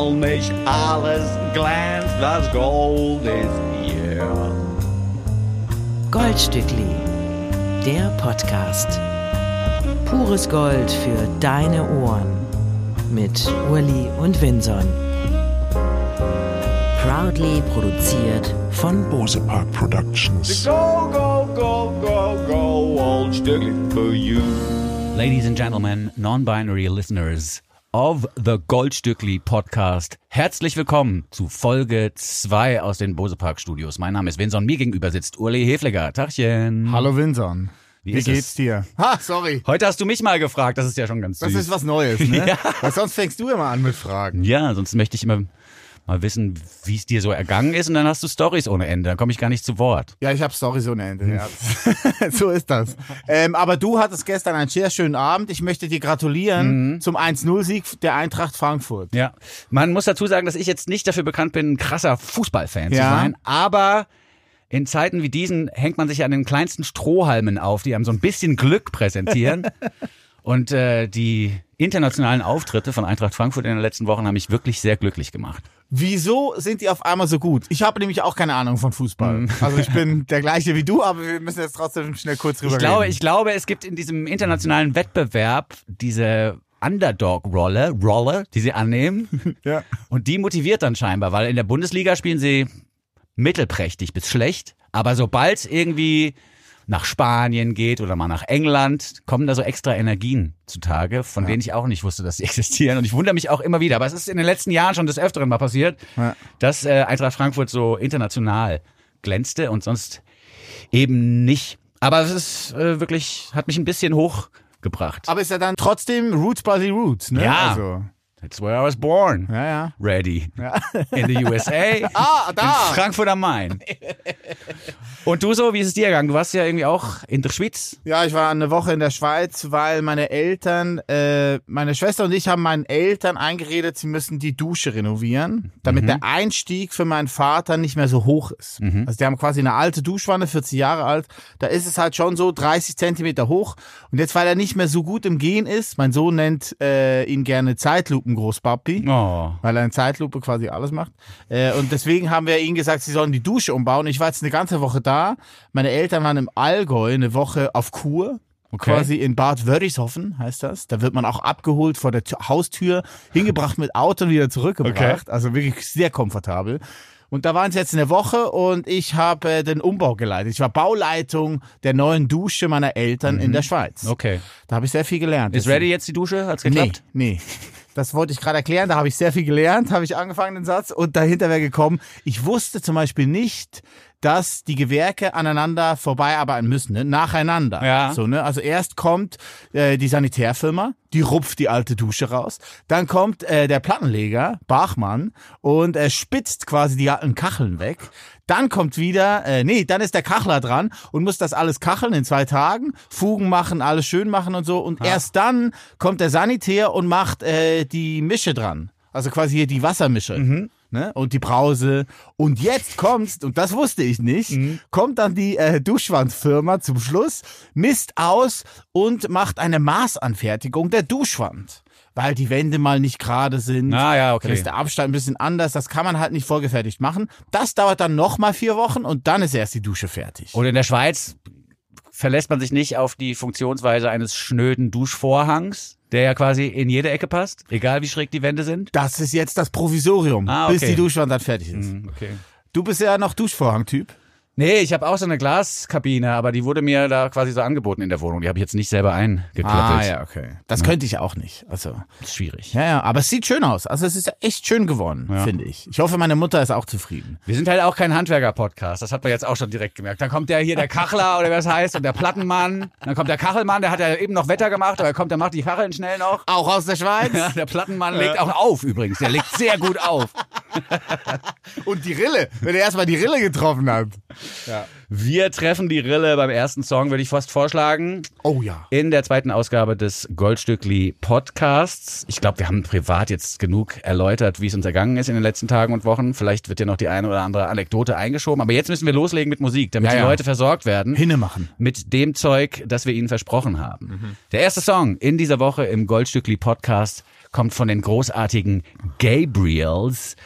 weil mich alles glänzt, das Gold ist hier. Goldstückli, der Podcast. Pures Gold für deine Ohren mit Uli und Vinson. Proudly produziert von Bose Park Productions. Go, go, go, go, go, Goldstückli for you. Ladies and gentlemen, non-binary listeners of the Goldstückli Podcast. Herzlich willkommen zu Folge 2 aus den Bose Park Studios. Mein Name ist Vinson, mir gegenüber sitzt Uli Hefliger. Tachchen. Hallo Vinson. Wie Wie, geht's es? dir? Ha, sorry. Heute hast du mich mal gefragt, das ist ja schon ganz süß. Das ist was Neues, ne? Ja. Weil sonst fängst du immer an mit Fragen. ja, sonst möchte ich immer mal wissen, wie es dir so ergangen ist und dann hast du Stories ohne Ende, dann komme ich gar nicht zu Wort. Ja, ich habe Storys ohne Ende. Ja. so ist das. Ähm, aber du hattest gestern einen sehr schönen Abend. Ich möchte dir gratulieren zum 1-0-Sieg der Eintracht Frankfurt. Ja, man muss dazu sagen, dass ich jetzt nicht dafür bekannt bin, ein krasser Fußballfan zu Ja. sein, aber in Zeiten wie diesen hängt man sich an den kleinsten Strohhalmen auf, die einem so ein bisschen Glück präsentieren. Und äh, die internationalen Auftritte von Eintracht Frankfurt in den letzten Wochen haben mich wirklich sehr glücklich gemacht. Wieso sind die auf einmal so gut? Ich habe nämlich auch keine Ahnung von Fußball. Also ich bin der gleiche wie du, aber wir müssen jetzt trotzdem schnell kurz drüber Ich glaube, reden. ich glaube, es gibt in diesem internationalen Wettbewerb diese Underdog-Rolle, Rolle, die sie annehmen. Ja. Und die motiviert dann scheinbar, weil in der Bundesliga spielen sie mittelprächtig bis schlecht. Aber sobald irgendwie nach Spanien geht oder mal nach England, kommen da so extra Energien zutage, von denen ich auch nicht wusste, dass sie existieren. Und ich wundere mich auch immer wieder. Aber es ist in den letzten Jahren schon des Öfteren mal passiert, Ja. dass äh, Eintracht Frankfurt so international glänzte und sonst eben nicht. Aber es ist äh, wirklich, hat mich ein bisschen hochgebracht. Aber ist ja dann trotzdem Roots by the Roots, ne? Ja. Also, That's where I was born. ja, ja. Ready. In the USA. Ah, da. In Frankfurt am Main. Und du so, wie ist es dir gegangen? Du warst ja irgendwie auch in der Schweiz. Ja, ich war eine Woche in der Schweiz, weil meine Eltern, äh, meine Schwester und ich haben meinen Eltern eingeredet, sie müssen die Dusche renovieren, damit der Einstieg für meinen Vater nicht mehr so hoch ist. Also die haben quasi eine alte Duschwanne, 40 Jahre alt, da ist es halt schon so 30 Zentimeter hoch. Und jetzt, weil er nicht mehr so gut im Gehen ist, mein Sohn nennt äh, ihn gerne Zeitlupen-Großpapi Oh. weil er in Zeitlupe quasi alles macht. Äh, und deswegen haben wir ihnen gesagt, sie sollen die Dusche umbauen. Ich war jetzt eine ganze Woche da. Meine Eltern waren im Allgäu eine Woche auf Kur. Okay. Quasi in Bad Wörishofen heißt das. Da wird man auch abgeholt vor der Tür- Haustür, hingebracht mit Auto und wieder zurückgebracht. Also wirklich sehr komfortabel. Und da waren sie jetzt eine Woche und ich habe äh, den Umbau geleitet. Ich war Bauleitung der neuen Dusche meiner Eltern in der Schweiz. Okay. Da habe ich sehr viel gelernt. Ist Das- ready jetzt die Dusche? Hat's Nee, geklappt? nee. Das wollte ich gerade erklären, da habe ich sehr viel gelernt, habe ich angefangen den Satz und dahinter wäre gekommen, ich wusste zum Beispiel nicht, dass die Gewerke aneinander vorbeiarbeiten müssen, ne? nacheinander. Ja. So, ne? Also erst kommt äh, die Sanitärfirma, die rupft die alte Dusche raus, dann kommt äh, der Plattenleger, Bachmann, und äh, spitzt quasi die alten Kacheln weg. Dann kommt wieder, äh, nee, dann ist der Kachler dran und muss das alles kacheln in zwei Tagen, Fugen machen, alles schön machen und so. Und erst dann kommt der Sanitär und macht äh, die Mische dran. Also quasi hier die Wassermische. Ne? Und die Brause. Und jetzt kommst, und das wusste ich nicht, kommt dann die äh, Duschwandfirma zum Schluss, misst aus und macht eine Maßanfertigung der Duschwand. Weil die Wände mal nicht gerade sind. Ah, ja, okay. Dann ist der Abstand ein bisschen anders. Das kann man halt nicht vorgefertigt machen. Das dauert dann nochmal vier Wochen und dann ist erst die Dusche fertig. Und in der Schweiz verlässt man sich nicht auf die Funktionsweise eines schnöden Duschvorhangs, der ja quasi in jede Ecke passt, egal wie schräg die Wände sind. Das ist jetzt das Provisorium, Ah, bis okay. die Duschwand dann fertig ist. Okay. Du bist ja noch Duschvorhang-Typ. Nee, ich habe auch so eine Glaskabine, aber die wurde mir da quasi so angeboten in der Wohnung. Die habe ich jetzt nicht selber eingeklöppelt. Ah, okay. Das könnte ich auch nicht. Also, ist schwierig. ja, ja, aber es sieht schön aus. Also es ist echt schön geworden, finde ich. Ich hoffe, meine Mutter ist auch zufrieden. Wir sind halt auch kein Handwerker-Podcast. Das hat man jetzt auch schon direkt gemerkt. Dann kommt der hier, der Kachler oder was heißt, und der Plattenmann. Dann kommt der Kachelmann, der hat ja eben noch Wetter gemacht, aber er kommt, der macht die Kacheln schnell noch. Auch aus der Schweiz. Ja, der Plattenmann legt auch auf übrigens. Der legt sehr gut auf. Und die Rille, wenn er erstmal die Rille getroffen hat. Wir treffen die Rille beim ersten Song, würde ich fast vorschlagen. Oh ja. In der zweiten Ausgabe des Goldstückli Podcasts. Ich glaube, wir haben privat jetzt genug erläutert, wie es uns ergangen ist in den letzten Tagen und Wochen. Vielleicht wird ja noch die eine oder andere Anekdote eingeschoben. Aber jetzt müssen wir loslegen mit Musik, damit Ja, die ja. Leute versorgt werden. Hinne machen. mit dem Zeug, das wir ihnen versprochen haben. Der erste Song in dieser Woche im Goldstückli Podcast kommt von den großartigen Gabriels.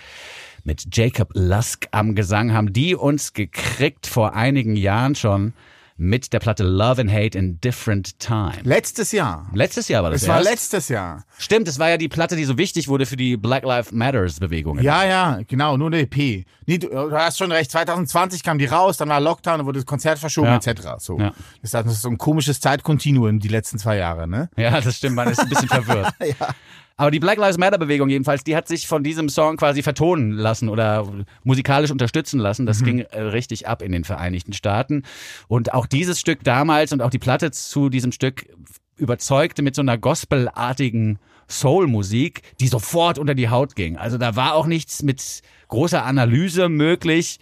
Mit Jacob Lusk am Gesang haben die uns gekriegt vor einigen Jahren schon mit der Platte Love and Hate in Different Time. Letztes Jahr. Letztes Jahr war das Es war erst. letztes Jahr. Stimmt, es war ja die Platte, die so wichtig wurde für die Black Lives Matters Bewegung. Ja, ja, genau, nur eine EP. Nee, du, du hast schon recht, 2020 kam die raus, dann war Lockdown, dann wurde das Konzert verschoben, Ja. etc. So. Ja. Das ist so ein komisches Zeitkontinuum die letzten zwei Jahre, ne? Ja, das stimmt, man ist ein bisschen verwirrt. Aber die Black Lives Matter Bewegung jedenfalls, die hat sich von diesem Song quasi vertonen lassen oder musikalisch unterstützen lassen. Das ging äh, richtig ab in den Vereinigten Staaten. Und auch dieses Stück damals und auch die Platte zu diesem Stück überzeugte mit so einer gospelartigen Soul-Musik, die sofort unter die Haut ging. Also da war auch nichts mit großer Analyse möglich.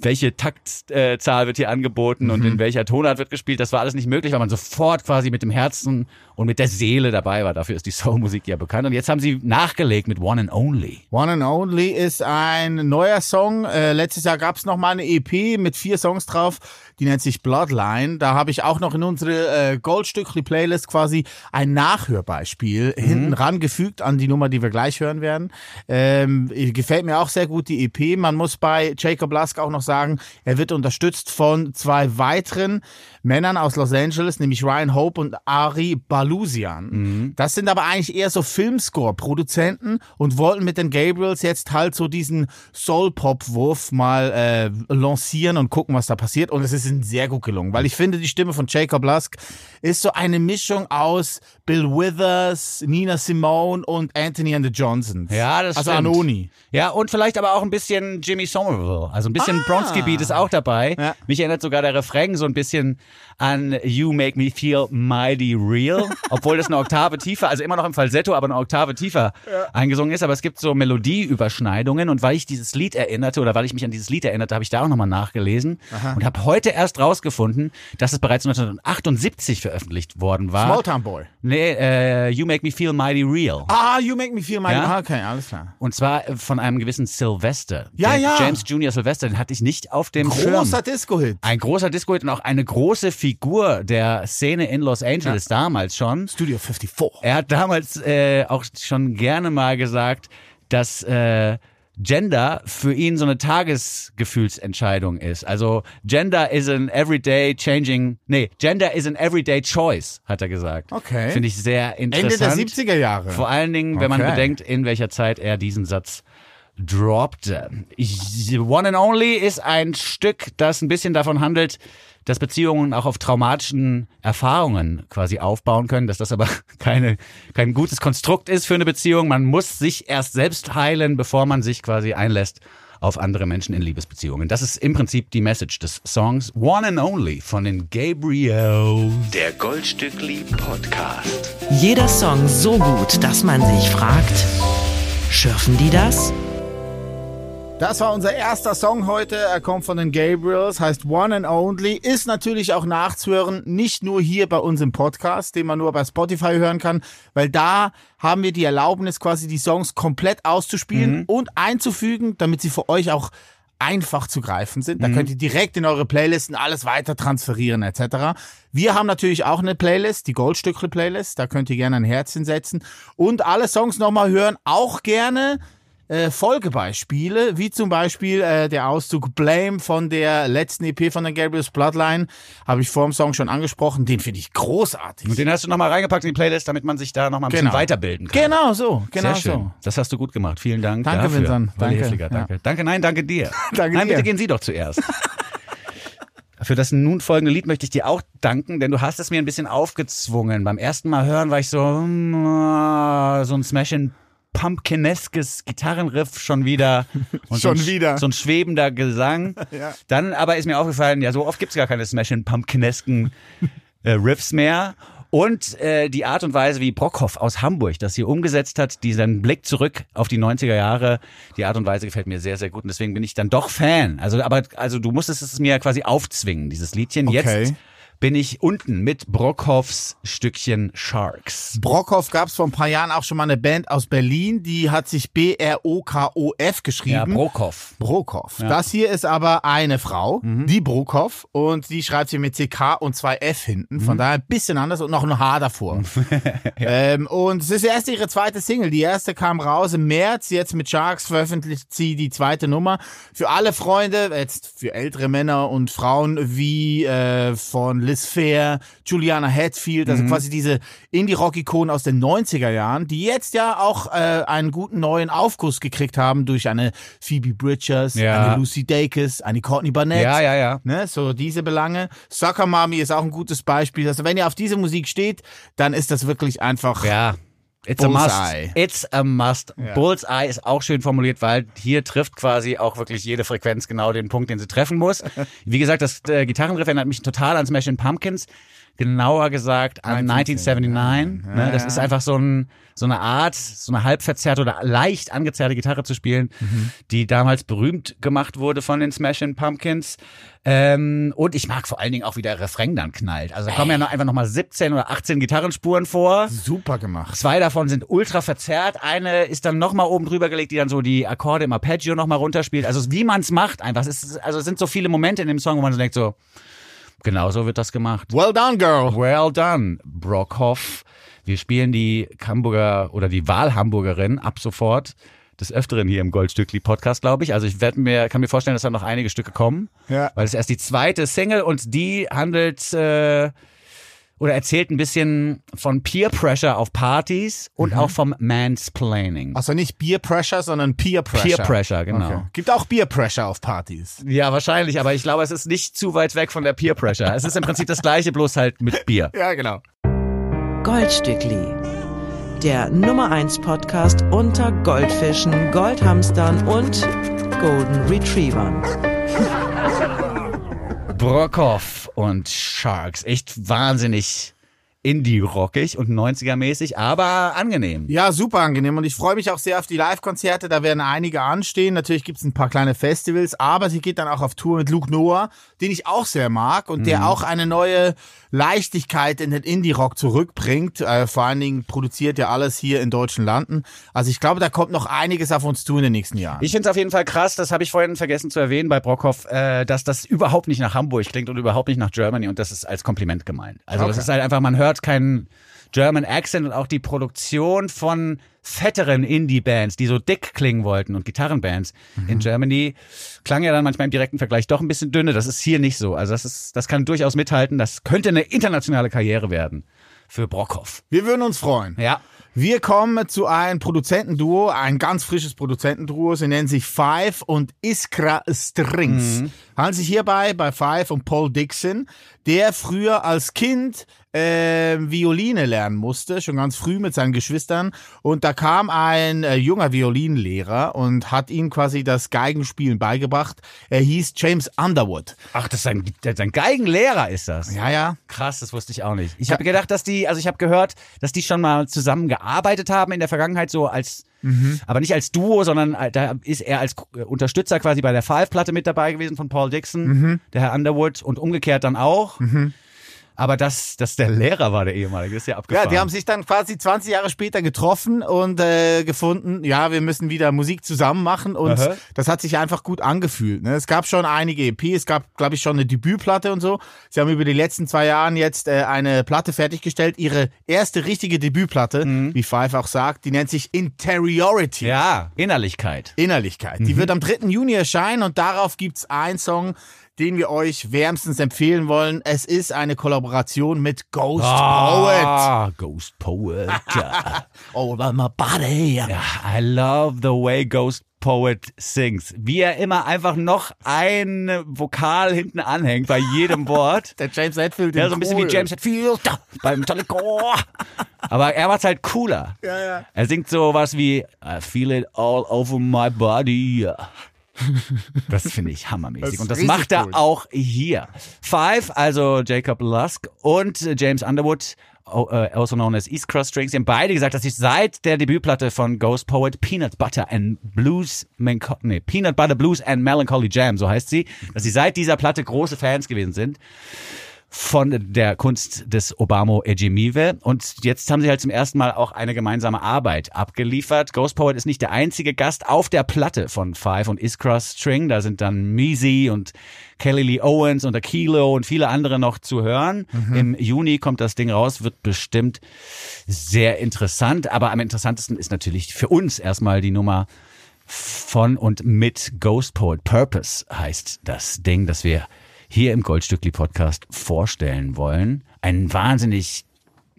Welche Taktzahl äh, wird hier angeboten und in welcher Tonart wird gespielt. Das war alles nicht möglich, weil man sofort quasi mit dem Herzen und mit der Seele dabei war. Dafür ist die Soul-Musik ja bekannt. Und jetzt haben sie nachgelegt mit One and Only. One and Only ist ein neuer Song. Äh, letztes Jahr gab es noch mal eine EP mit vier Songs drauf. Die nennt sich Bloodline. Da habe ich auch noch in unsere äh, Goldstückli-Playlist quasi ein Nachhörbeispiel hinten rangefügt an die Nummer, die wir gleich hören werden. Ähm, gefällt mir auch sehr gut die EP. Man muss bei Jacob Lusk auch noch sagen, er wird unterstützt von zwei weiteren Männern aus Los Angeles, nämlich Ryan Hope und Ari Balusian. Das sind aber eigentlich eher so Filmscore-Produzenten und wollten mit den Gabriels jetzt halt so diesen Soul-Pop-Wurf mal äh, lancieren und gucken, was da passiert. Und es ist ihnen sehr gut gelungen, weil ich finde, die Stimme von Jacob Lusk ist so eine Mischung aus Bill Withers, Nina Simone und Anthony and the Johnsons. Ja, das also stimmt. Anoni. Ja, und vielleicht aber auch ein bisschen Jimmy Somerville. Also ein bisschen Bronski-Beat ist auch dabei. Ja. Mich erinnert sogar der Refrain so ein bisschen an You Make Me Feel Mighty Real. Obwohl das eine Oktave tiefer, also immer noch im Falsetto, aber eine Oktave tiefer eingesungen ist. Aber es gibt so Melodieüberschneidungen. Und weil ich dieses Lied erinnerte oder weil ich mich an dieses Lied erinnerte, habe ich da auch nochmal nachgelesen und habe heute erst rausgefunden, dass es bereits 1978 veröffentlicht worden war. Small Town Boy. Nee, äh, You Make Me Feel Mighty Real. Ah, you make me feel my... Ja? Ah, Okay, alles klar. Und zwar von einem gewissen Sylvester. Ja, Ja- ja. James Junior Sylvester, den hatte ich nicht auf dem. Großer Disco-Hit. Ein großer disco und auch eine große Figur der Szene in Los Angeles damals schon. Studio 54. Er hat damals äh, auch schon gerne mal gesagt, dass äh, Gender für ihn so eine Tagesgefühlsentscheidung ist. Also Gender is an everyday changing, nee, Gender is an everyday choice, hat er gesagt. Okay. Finde ich sehr Ende der interessant. 70er Jahre. Vor allen Dingen, wenn man Okay. bedenkt, in welcher Zeit er diesen Satz droppte. One and Only ist ein Stück, das ein bisschen davon handelt, dass Beziehungen auch auf traumatischen Erfahrungen quasi aufbauen können, dass das aber keine, kein gutes Konstrukt ist für eine Beziehung. Man muss sich erst selbst heilen, bevor man sich quasi einlässt auf andere Menschen in Liebesbeziehungen. Das ist im Prinzip die Message des Songs One and Only von den Gabriels. Der Goldstückli Podcast. Jeder Song so gut, dass man sich fragt, schürfen die das? Das war unser erster Song heute. Er kommt von den Gabriels, heißt One and Only. Ist natürlich auch nachzuhören, nicht nur hier bei uns im Podcast, den man nur bei Spotify hören kann, weil da haben wir die Erlaubnis, quasi die Songs komplett auszuspielen und einzufügen, damit sie für euch auch einfach zu greifen sind. Da könnt ihr direkt in eure Playlisten alles weiter transferieren etc. Wir haben natürlich auch eine Playlist, die Goldstückle Playlist. Da könnt ihr gerne ein Herzchen setzen und alle Songs nochmal hören. Auch gerne äh, Folgebeispiele, wie zum Beispiel äh, der Auszug Blame von der letzten EP von der Gabriel's Bloodline, habe ich vor dem Song schon angesprochen. Den finde ich großartig. Und den hast du nochmal reingepackt in die Playlist, damit man sich da nochmal ein Genau. bisschen weiterbilden kann. Genau so, genau Sehr schön. so. Das hast du gut gemacht. Vielen Dank. Danke, dafür. Vincent. Danke. Heffliger, danke. Danke, nein, danke dir. Danke nein, dir. bitte gehen Sie doch zuerst. Für das nun folgende Lied möchte ich dir auch danken, denn du hast es mir ein bisschen aufgezwungen. Beim ersten Mal hören war ich so, ah, so ein Smashing Pumpkineskes Gitarrenriff schon wieder. Und Schon so ein, wieder. So ein schwebender Gesang. Ja. Dann aber ist mir aufgefallen, ja, so oft gibt's gar keine Smashing Pumpkinesken äh, Riffs mehr. Und äh, die Art und Weise, wie Brockhoff aus Hamburg das hier umgesetzt hat, diesen Blick zurück auf die 90er Jahre, die Art und Weise gefällt mir sehr, sehr gut. Und deswegen bin ich dann doch Fan. Also, aber also du musstest es mir quasi aufzwingen, dieses Liedchen. Okay. Jetzt bin ich unten mit Brockhoffs Stückchen Sharks. Brockhoff gab es vor ein paar Jahren auch schon mal eine Band aus Berlin, die hat sich B-R-O-K-O-F geschrieben. Ja, Brockhoff. Brockhoff. Das hier ist aber eine Frau, die Brockhoff, und die schreibt sie mit CK und zwei F hinten. Von daher ein bisschen anders und noch ein H davor. ähm, und es ist erst ihre zweite Single. Die erste kam raus im März. Jetzt mit Sharks veröffentlicht sie die zweite Nummer. Für alle Freunde, jetzt für ältere Männer und Frauen wie äh, von Liz Fair, Juliana Hatfield, also quasi diese Indie-Rock-Ikonen aus den 90er Jahren, die jetzt ja auch äh, einen guten neuen Aufguss gekriegt haben durch eine Phoebe Bridgers, Ja. eine Lucy Dacus, eine Courtney Barnett. Ja, ja, ja. Ne, so diese Belange. Soccer Mommy ist auch ein gutes Beispiel. Also wenn ihr auf diese Musik steht, dann ist das wirklich einfach. Ja. It's a must. Bullseye. It's a must. Bullseye ist auch schön formuliert, weil hier trifft quasi auch wirklich jede Frequenz genau den Punkt, den sie treffen muss. Wie gesagt, das äh, Gitarrenriff erinnert mich total an Smashing Pumpkins. Genauer gesagt an 1979. Ne? Das ist einfach so, ein, so eine Art, so eine halb verzerrte oder leicht angezerrte Gitarre zu spielen, die damals berühmt gemacht wurde von den Smashing Pumpkins. Ähm, und ich mag vor allen Dingen auch, wie der Refrain dann knallt. Also da kommen ja noch einfach nochmal 17 oder 18 Gitarrenspuren vor. Super gemacht. Zwei davon sind ultra verzerrt. Eine ist dann nochmal oben drüber gelegt, die dann so die Akkorde im Arpeggio nochmal runterspielt. Also wie man es macht einfach. Es ist, also es sind so viele Momente in dem Song, wo man so denkt so, genau so wird das gemacht. Well done, girl. Well done, Brockhoff. Wir spielen die Hamburger oder die Wahlhamburgerin ab sofort des Öfteren hier im Goldstückli Podcast, glaube ich. Also ich werd mir, kann mir vorstellen, dass da noch einige Stücke kommen. Ja. Weil es ist erst die zweite Single und die handelt äh, oder erzählt ein bisschen von Peer Pressure auf Partys und auch vom Mansplaining. Also nicht Beer Pressure, sondern Peer Pressure. Peer Pressure, genau. Okay. Gibt auch Beer Pressure auf Partys. Ja, wahrscheinlich, aber ich glaube, es ist nicht zu weit weg von der Peer Pressure. Es ist im Prinzip das gleiche, bloß halt mit Bier. Ja, genau. Goldstückli. Der Nummer 1 Podcast unter Goldfischen, Goldhamstern und Golden Retrievern. Brockhoff und Sharks. Echt wahnsinnig Indie-rockig und 90er-mäßig, aber angenehm. Ja, super angenehm. Und ich freue mich auch sehr auf die Live-Konzerte. Da werden einige anstehen. Natürlich gibt's ein paar kleine Festivals, aber sie geht dann auch auf Tour mit Luke Noah, den ich auch sehr mag und der auch eine neue Leichtigkeit in den Indie-Rock zurückbringt. Äh, vor allen Dingen produziert ja alles hier in deutschen Landen. Also ich glaube, da kommt noch einiges auf uns zu in den nächsten Jahren. Ich finde es auf jeden Fall krass, das habe ich vorhin vergessen zu erwähnen bei Brockhoff, äh, dass das überhaupt nicht nach Hamburg klingt und überhaupt nicht nach Germany und das ist als Kompliment gemeint. Also das Okay. ist halt einfach, man hört keinen German Accent und auch die Produktion von fetteren Indie-Bands, die so dick klingen wollten und Gitarrenbands in Germany, klang ja dann manchmal im direkten Vergleich doch ein bisschen dünne. Das ist hier nicht so. Also das ist, das kann durchaus mithalten. Das könnte eine internationale Karriere werden für Brockhoff. Wir würden uns freuen. Ja. Wir kommen zu einem Produzentenduo, ein ganz frisches Produzentenduo. Sie nennen sich Five und Iskra Strings. Handelt sich hierbei bei Five und Paul Dixon, der früher als Kind äh, Violine lernen musste, schon ganz früh mit seinen Geschwistern. Und da kam ein äh, junger Violinlehrer und hat ihm quasi das Geigenspielen beigebracht. Er hieß James Underwood. Ach, das ist ein, ein Geigenlehrer ist das. Ja, ja. Krass, das wusste ich auch nicht. Ich habe gedacht, dass die, also ich habe gehört, dass die schon mal zusammen gearbeitet haben in der Vergangenheit, so als, aber nicht als Duo, sondern da ist er als äh, Unterstützer quasi bei der Five-Platte mit dabei gewesen von Paul Dixon, der Herr Underwood und umgekehrt dann auch. Aber dass, dass der Lehrer war, der ehemalige, ist ja abgefahren. Ja, die haben sich dann quasi 20 Jahre später getroffen und äh, gefunden, ja, wir müssen wieder Musik zusammen machen und Aha. das hat sich einfach gut angefühlt. Ne? Es gab schon einige EP, es gab, glaube ich, schon eine Debütplatte und so. Sie haben über die letzten zwei Jahre jetzt äh, eine Platte fertiggestellt, ihre erste richtige Debütplatte, wie Five auch sagt, die nennt sich Interiority. ja, Innerlichkeit. Innerlichkeit. Die wird am 3. Juni erscheinen und darauf gibt's einen Song, den wir euch wärmstens empfehlen wollen. Es ist eine Kollaboration mit Ghost Poet. Ah, Ghost Poet. Over my body. Ja, I love the way Ghost Poet sings. Wie er immer einfach noch ein Vokal hinten anhängt bei jedem Wort. Der James Hetfield. Ja, so ein bisschen Chor. wie James Hetfield beim Metallica. Aber er macht's halt cooler. Ja, ja. Er singt so was wie I feel it all over my body. Das finde ich hammermäßig. Das und das macht er cool. auch hier. Five, also Jacob Lusk und James Underwood äh, also known as East Cross Strings. Die haben beide gesagt, dass sie seit der Debütplatte von Ghost Poet Peanut Butter and Blues, nee, Peanut Butter Blues and Melancholy Jam, so heißt sie, dass sie seit dieser Platte große Fans gewesen sind von der Kunst des Obamo Ejimiwe. Und jetzt haben sie halt zum ersten Mal auch eine gemeinsame Arbeit abgeliefert. Ghost Poet ist nicht der einzige Gast auf der Platte von Five und Iskra String. Da sind dann Measy und Kelly Lee Owens und Akilo und viele andere noch zu hören. Im Juni kommt das Ding raus, wird bestimmt sehr interessant. Aber am interessantesten ist natürlich für uns erstmal die Nummer von und mit Ghost Poet. Purpose heißt das Ding, das wir hier im Goldstückli Podcast vorstellen wollen. Ein wahnsinnig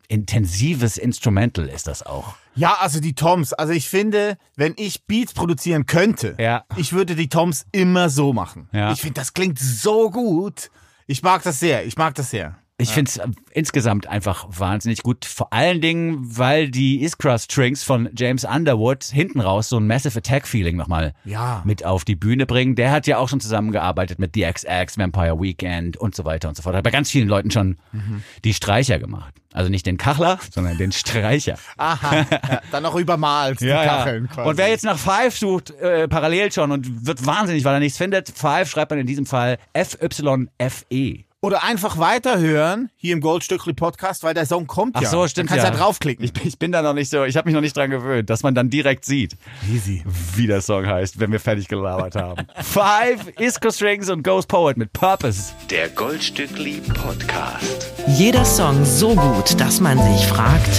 intensives Instrumental ist das auch. Ja, also die Toms. Also ich finde, wenn ich Beats produzieren könnte, Ja. ich würde die Toms immer so machen. Ja. Ich finde, das klingt so gut. Ich mag das sehr. Ich mag das sehr. Ich finde es insgesamt einfach wahnsinnig gut. Vor allen Dingen, weil die Iskra Strings von James Underwood hinten raus so ein Massive Attack Feeling nochmal Ja. mit auf die Bühne bringen. Der hat ja auch schon zusammengearbeitet mit The XX, Vampire Weekend und so weiter und so fort. Hat bei ganz vielen Leuten schon Mhm. die Streicher gemacht. Also nicht den Kachler, sondern den Streicher. Aha. Ja, Dann noch übermalt, die Kacheln quasi. Und wer jetzt nach Five sucht, äh, parallel schon und wird wahnsinnig, weil er nichts findet, Five schreibt man in diesem Fall F-Y-F-E. Oder einfach weiterhören hier im Goldstückli Podcast, weil der Song kommt Ach ja. so, stimmt Dann kannst ja. du ja draufklicken. Ich, ich bin da noch nicht so, ich habe mich noch nicht dran gewöhnt, dass man dann direkt sieht, Easy. wie der Song heißt, wenn wir fertig gelabert haben. Five, Isco Strings und Ghost Poet mit Purpose. Der Goldstückli Podcast. Jeder Song so gut, dass man sich fragt,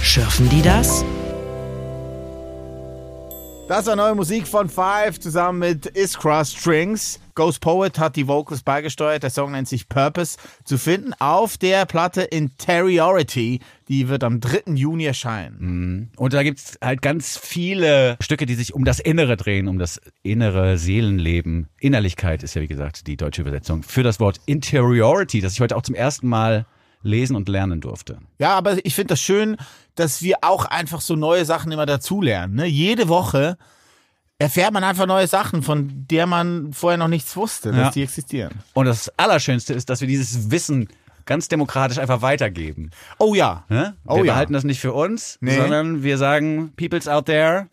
schürfen die das? Das war neue Musik von Five zusammen mit Iskra Strings. Ghost Poet hat die Vocals beigesteuert. Der Song nennt sich Purpose. Zu finden auf der Platte Interiority. Die wird am 3. Juni erscheinen. Und da gibt's halt ganz viele Stücke, die sich um das Innere drehen, um das innere Seelenleben. Innerlichkeit ist ja, wie gesagt, die deutsche Übersetzung für das Wort Interiority, das ich heute auch zum ersten Mal lesen und lernen durfte. Ja, aber ich finde das schön, dass wir auch einfach so neue Sachen immer dazulernen. Ne? Jede Woche erfährt man einfach neue Sachen, von der man vorher noch nichts wusste, dass Ja. die existieren. Und das Allerschönste ist, dass wir dieses Wissen ganz demokratisch einfach weitergeben. Oh ja. Ne? Oh wir ja. behalten das nicht für uns, Nee. sondern wir sagen, People's out there,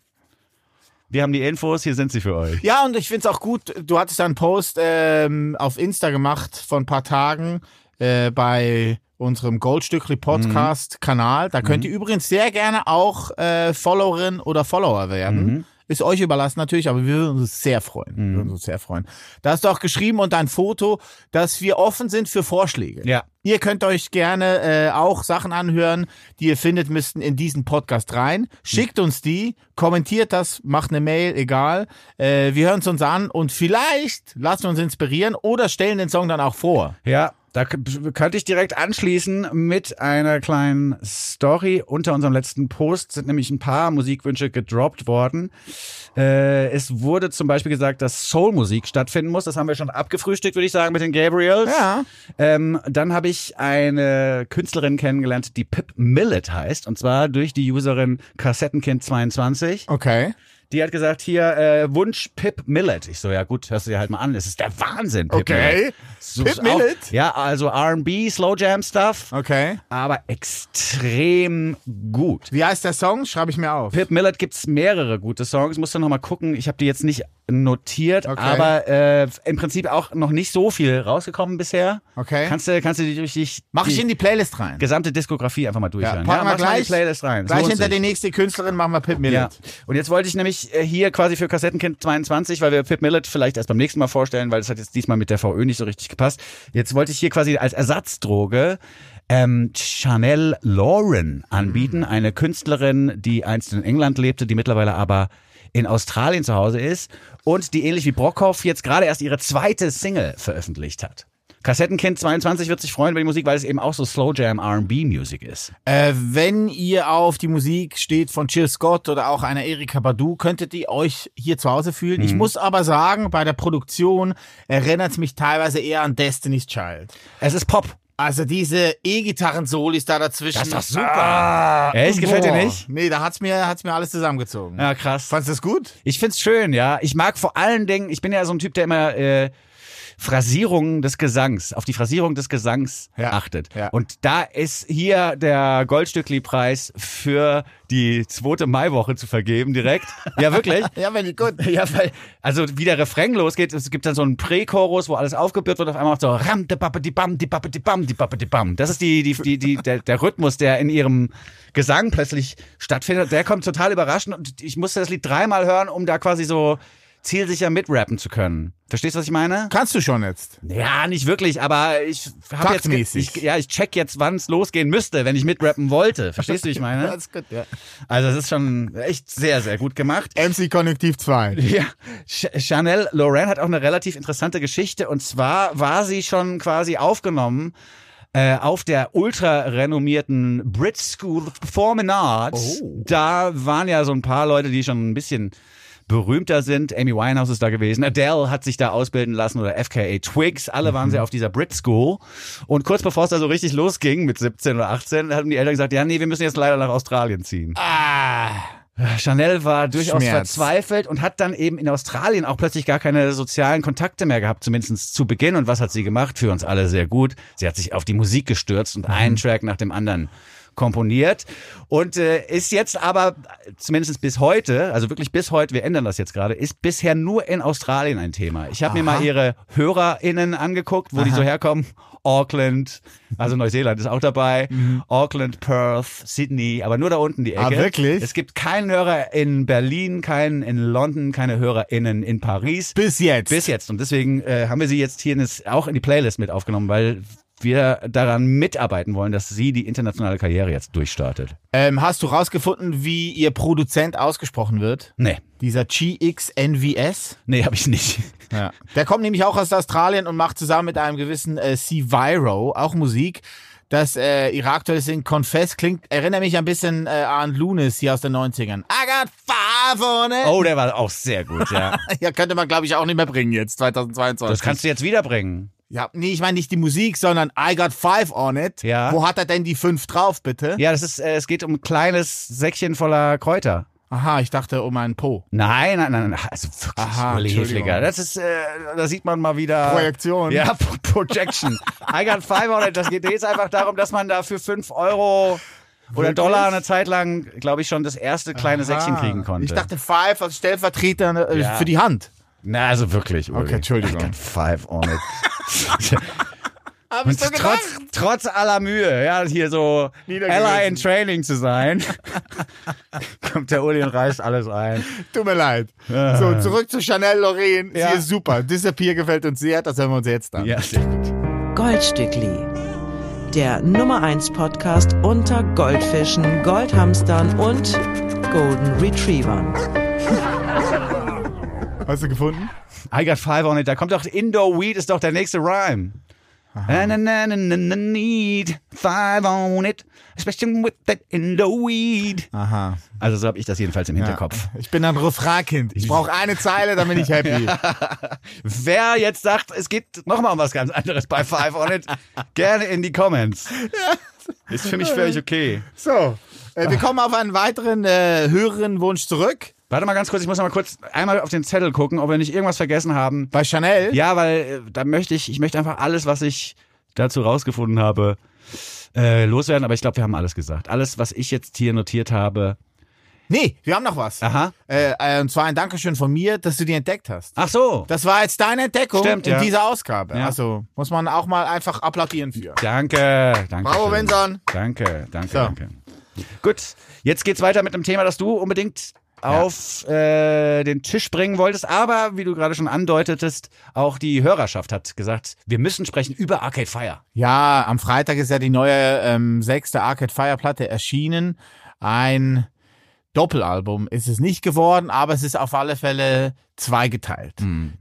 wir haben die Infos, hier sind sie für euch. Ja, und ich find's auch gut, du hattest einen Post ähm, auf Insta gemacht vor ein paar Tagen äh, bei unserem Goldstückli Podcast Kanal. Da könnt ihr übrigens sehr gerne auch äh, Followerin oder Follower werden. Ist euch überlassen natürlich, aber wir würden uns sehr freuen. Wir würden uns sehr freuen. Da hast du auch geschrieben und ein Foto, dass wir offen sind für Vorschläge. Ja. Ihr könnt euch gerne äh, auch Sachen anhören, die ihr findet, müssten in diesen Podcast rein. Schickt uns die, kommentiert das, macht eine Mail, egal. Äh, wir hören es uns an und vielleicht lassen wir uns inspirieren oder stellen den Song dann auch vor. Ja, da könnte ich direkt anschließen mit einer kleinen Story. Unter unserem letzten Post sind nämlich ein paar Musikwünsche gedroppt worden. Äh, es wurde zum Beispiel gesagt, dass Soulmusik stattfinden muss. Das haben wir schon abgefrühstückt, würde ich sagen, mit den Gabriels. Ja. Ähm, dann habe ich eine Künstlerin kennengelernt, die Pip Millet heißt. Und zwar durch die Userin Kassettenkind22. Okay. Die hat gesagt, hier, äh, Wunsch Pip Millet. Ich so, ja gut, hörst du dir halt mal an. Es ist der Wahnsinn, Pip Okay. Millet. So, Pip Millet? Auch, ja, also R&B, Slow Jam Stuff. Okay. Aber extrem gut. Wie heißt der Song? Schreibe ich mir auf. Pip Millet gibt's mehrere gute Songs. Musst du noch mal gucken. Ich habe die jetzt nicht notiert, Okay. aber äh, im Prinzip auch noch nicht so viel rausgekommen bisher. Okay. Kannst du, kannst du durch die, Mach ich in die Playlist rein. gesamte Diskografie einfach mal Ja, durchhören. packen wir mach mal in gleich, die Playlist rein. Gleich hinter sich. die nächste Künstlerin machen wir Pip Millet. Ja. Und jetzt wollte ich nämlich äh, hier quasi für Kassettenkind 22, weil wir Pip Millet vielleicht erst beim nächsten Mal vorstellen, weil das hat jetzt diesmal mit der VÖ nicht so richtig gepasst. Jetzt wollte ich hier quasi als Ersatzdroge ähm, Chanel Lauren anbieten, eine Künstlerin, die einst in England lebte, die mittlerweile aber in Australien zu Hause ist und die ähnlich wie Brockhoff jetzt gerade erst ihre zweite Single veröffentlicht hat. Kassettenkind 22 wird sich freuen über die Musik, weil es eben auch so Slow Jam R&B Musik ist. Äh, wenn ihr auf die Musik steht von Jill Scott oder auch einer Erika Badu, könntet ihr euch hier zu Hause fühlen. Mhm. Ich muss aber sagen, bei der Produktion erinnert es mich teilweise eher an Destiny's Child. Es ist Pop. Also diese E-Gitarren-Solis da dazwischen. Das ist doch super. Echt? Gefällt dir Boah. nicht? Nee, da hat's mir, hat's mir alles zusammengezogen. Ja, krass. Fandest du das gut? Ich find's schön, ja. Ich mag vor allen Dingen, ich bin ja so ein Typ, der immer äh, Phrasierung des Gesangs, auf die Phrasierung des Gesangs Ja. achtet. Ja. Und da ist hier der Goldstückli-Preis für die zweite Maiwoche zu vergeben direkt. Ja, wirklich. Ja, wenn ich gut. Ja, weil, also wie der Refrain losgeht, es gibt dann so einen Prä-Chorus, wo alles aufgebürdet wird, auf einmal so ram, di bappe, di bam, di bappe, di bam, di bappe, di bam. Das ist die, die, die, die, der, der Rhythmus, der in ihrem Gesang plötzlich stattfindet. Der kommt total überraschend und ich musste das Lied dreimal hören, um da quasi so zielsicher mitrappen zu können. Verstehst du, was ich meine? Kannst du schon jetzt? Ja, nicht wirklich, aber ich habe jetzt, ich, ja, ich check jetzt, wann es losgehen müsste, wenn ich mitrappen wollte. Verstehst du, wie ich meine? ist gut, ja. Also es ist schon echt sehr, sehr gut gemacht. MC Konjunktiv 2. Ja, Ch Chanel Loren hat auch eine relativ interessante Geschichte und zwar war sie schon quasi aufgenommen äh, auf der ultra renommierten Brit School Performing Arts. Da waren ja so ein paar Leute, die schon ein bisschen berühmter sind. Amy Winehouse ist da gewesen. Adele hat sich da ausbilden lassen oder FKA Twigs. Alle waren sie auf dieser Brit School. Und kurz bevor es da so richtig losging mit 17 oder 18, hatten die Eltern gesagt, ja, nee, wir müssen jetzt leider nach Australien ziehen. Chanel war durchaus Schmerz. verzweifelt und hat dann eben in Australien auch plötzlich gar keine sozialen Kontakte mehr gehabt, zumindest zu Beginn. Und was hat sie gemacht? Für uns alle sehr gut. Sie hat sich auf die Musik gestürzt und einen Track nach dem anderen komponiert und äh, ist jetzt aber zumindest bis heute, also wirklich bis heute, wir ändern das jetzt gerade, ist bisher nur in Australien ein Thema. Ich habe mir mal ihre HörerInnen angeguckt, wo die so herkommen. Auckland, also Neuseeland ist auch dabei, Auckland, Perth, Sydney, aber nur da unten die Ecke. Ah, wirklich? Es gibt keinen Hörer in Berlin, keinen in London, keine HörerInnen in Paris. Bis jetzt. Bis jetzt. Und deswegen äh, haben wir sie jetzt hier in das, auch in die Playlist mit aufgenommen, weil wir daran mitarbeiten wollen, dass sie die internationale Karriere jetzt durchstartet. Ähm, hast du rausgefunden, wie ihr Produzent ausgesprochen wird? Nee. Dieser GXNVS? Nee, habe ich nicht. Ja. Der kommt nämlich auch aus Australien und macht zusammen mit einem gewissen äh, C-Viro auch Musik. Das äh, ihre aktuelle Sing Confess klingt, erinnert mich ein bisschen äh, an Lunis hier aus den 90ern. I got five on it. Oh, der war auch sehr gut, ja. Ja, könnte man glaube ich auch nicht mehr bringen jetzt, 2022. Das kannst du jetzt wiederbringen. Ja, nee, ich meine nicht die Musik, sondern I got five on it. Ja. Wo hat er denn die fünf drauf, bitte? Ja, das ist, äh, es geht um ein kleines Säckchen voller Kräuter. Aha, ich dachte um einen Po. Nein, nein, nein, nein. Also wirklich, Aha. Hefliger. Das ist, äh, da sieht man mal wieder. Projektion. Ja, Pro- Projection. I got five on it. Das geht jetzt einfach darum, dass man da für fünf Euro oder Wirklich? Dollar eine Zeit lang, glaube ich, schon das erste kleine Säckchen Ah, kriegen konnte. Ich dachte five als Stellvertreter äh, Ja. für die Hand. Na, also wirklich, Uli. Okay, Entschuldigung. I got five on it. Hab Und trotz, trotz aller Mühe, ja, hier so. Ally in Training zu sein, kommt der Uli und reißt alles ein. Tut mir leid. So, zurück zu Chanel Lorraine. Ja. Sie ist super. Disappear gefällt uns sehr. Das hören wir uns jetzt an. Ja, sehr gut. Goldstückli. Der Nummer 1 Podcast unter Goldfischen, Goldhamstern und Golden Retrievern. Hast du gefunden? I got five on it. Da kommt doch Indoor Weed ist doch der nächste Rhyme. Na, na, na, na, na, na, need five on it, especially with that Indoor Weed. Aha. Also so habe ich das jedenfalls im Hinterkopf. Ich bin ein Refrainkind. Ich brauche eine Zeile, dann bin ich happy. Wer jetzt sagt, es geht nochmal um was ganz anderes bei Five on It, gerne in die Comments. Ist für mich völlig okay. So, äh, wir kommen auf einen weiteren äh, Hörerinnenwunsch zurück. Warte mal ganz kurz, ich muss noch mal kurz einmal auf den Zettel gucken, ob wir nicht irgendwas vergessen haben. Bei Chanel. Ja, weil äh, da möchte ich, ich möchte einfach alles, was ich dazu rausgefunden habe, äh, loswerden. Aber ich glaube, wir haben alles gesagt. Alles, was ich jetzt hier notiert habe. Nee, wir haben noch was. Aha. Äh, äh, und zwar ein Dankeschön von mir, dass du die entdeckt hast. Ach so. Das war jetzt deine Entdeckung Stimmt, in ja. dieser Ausgabe. Ja. Also muss man auch mal einfach applaudieren für. Danke, danke. Bravo. Vinson. Danke, danke, So. danke. Gut, jetzt geht's weiter mit einem Thema, das du unbedingt auf äh, den Tisch bringen wolltest, aber wie du gerade schon andeutetest, auch die Hörerschaft hat gesagt, wir müssen sprechen über Arcade Fire. Ja, am Freitag ist ja die neue ähm, sechste Arcade Fire Platte erschienen. Ein Doppelalbum ist es nicht geworden, aber es ist auf alle Fälle zweigeteilt.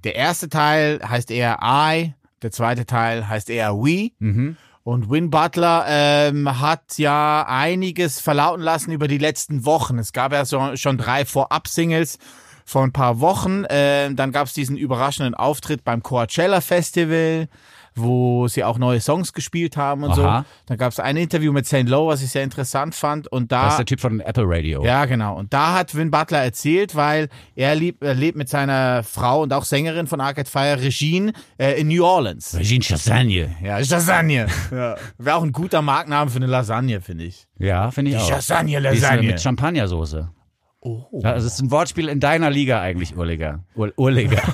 Der erste Teil heißt eher I, der zweite Teil heißt eher We. Und Win Butler ähm, hat ja einiges verlauten lassen über die letzten Wochen. Es gab ja so, schon drei Vorab-Singles vor ein paar Wochen. Äh, dann gab es diesen überraschenden Auftritt beim Coachella Festival, wo sie auch neue Songs gespielt haben und Aha. so. Dann gab es ein Interview mit St. Lowe, was ich sehr interessant fand. Und da Das ist der Typ von Apple Radio. ja, genau. Und da hat Vin Butler erzählt, weil er, lebt, er lebt mit seiner Frau und auch Sängerin von Arcade Fire, Regine, äh, in New Orleans. Regine Chassagne. Ja, Lasagne. Ja. Wäre auch ein guter Markenname für eine Lasagne, finde ich. Ja, finde ich auch. Lasagne, Die ist, äh, Lasagne. Mit Champagnersoße. Oh. Ja, es ist ein Wortspiel in deiner Liga eigentlich, Urliger. Ur Urliger.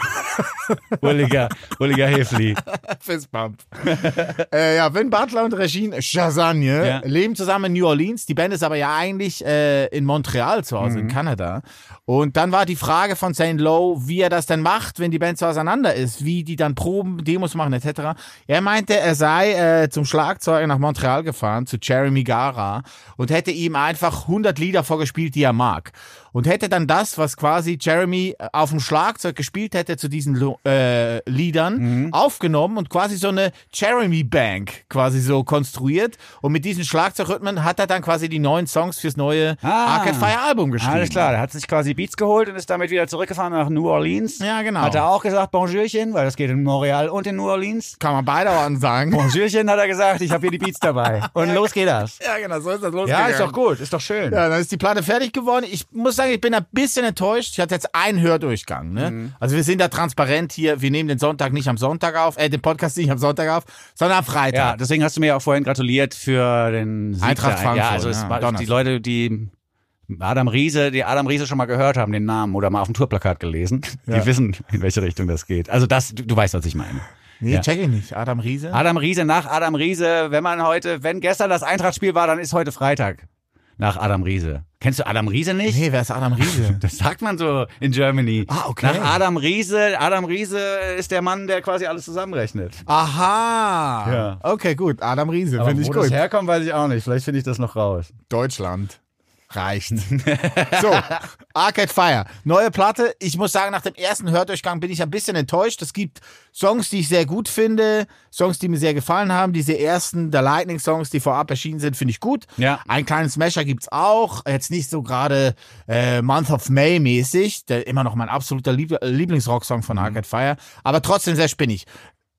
Urliger. Urliger Hefli. Fistbump. äh, ja, Vin Butler und Regine Chasagne Ja. leben zusammen in New Orleans. Die Band ist aber ja eigentlich äh, in Montreal zu Hause, Mhm. in Kanada. Und dann war die Frage von St. Lowe, wie er das denn macht, wenn die Band so auseinander ist, wie die dann Proben, Demos machen etc. Er meinte, er sei äh, zum Schlagzeuger nach Montreal gefahren, zu Jeremy Gara und hätte ihm einfach 100 Lieder vorgespielt, die er mag. Und hätte dann das, was quasi Jeremy äh, auf dem Schlagzeug gespielt hätte zu diesen äh, Liedern, aufgenommen und quasi so eine Jeremy Bank quasi so konstruiert. Und mit diesen Schlagzeugrhythmen hat er dann quasi die neuen Songs fürs neue Ah. Arcade Fire Album geschrieben. Alles klar, der hat sich quasi Beats geholt und ist damit wieder zurückgefahren nach New Orleans. Ja, genau. Hat er auch gesagt, Bonjourchen, weil das geht in Montreal und in New Orleans. Kann man beide auch sagen. Bonjourchen hat er gesagt, ich habe hier die Beats dabei. Und los geht das. Ja, genau, so ist das Ja, losgegangen. ist doch gut, ist doch schön. Ja, dann ist die Platte fertig geworden. Ich muss sagen, ich bin ein bisschen enttäuscht. Ich hatte jetzt einen Hördurchgang. Ne? Mhm. Also wir sind da transparent hier. Wir nehmen den Sonntag nicht am Sonntag auf, äh, den Podcast nicht am Sonntag auf, sondern am Ja, Freitag. deswegen hast du mir ja auch vorhin gratuliert für den Sieg Eintracht Frankfurt, Ja, also es ja, war, die Donnerstag. Leute, die Adam Riese, die Adam Riese schon mal gehört haben, den Namen oder mal auf dem Tourplakat gelesen, die wissen, in welche Richtung das geht. Also das, du, du weißt, was ich meine. nee, ja. check ich nicht. Adam Riese. Adam Riese nach Adam Riese, wenn man heute, wenn gestern das Eintrachtspiel war, dann ist heute Freitag. Nach Adam Riese. Kennst du Adam Riese nicht? nee, wer ist Adam Riese? Das sagt man so in Germany. Ah, okay. Nach Adam Riese, Adam Riese ist der Mann, der quasi alles zusammenrechnet. Aha. Ja. Okay, gut. Adam Riese, finde ich wo gut. das herkommt, weiß ich auch nicht. Vielleicht finde ich das noch raus. Deutschland. Reicht. so, Arcade Fire. Neue Platte. Ich muss sagen, nach dem ersten Hördurchgang bin ich ein bisschen enttäuscht. Es gibt Songs, die ich sehr gut finde, Songs, die mir sehr gefallen haben. Diese ersten, der Lightning-Songs, die vorab erschienen sind, finde ich gut. Ja. Einen kleinen Smasher gibt's auch. Jetzt nicht so gerade äh, Month of May mäßig. Der immer noch mein absoluter Lieb Lieblingsrocksong Mhm. von Arcade Fire. Aber trotzdem sehr spinnig.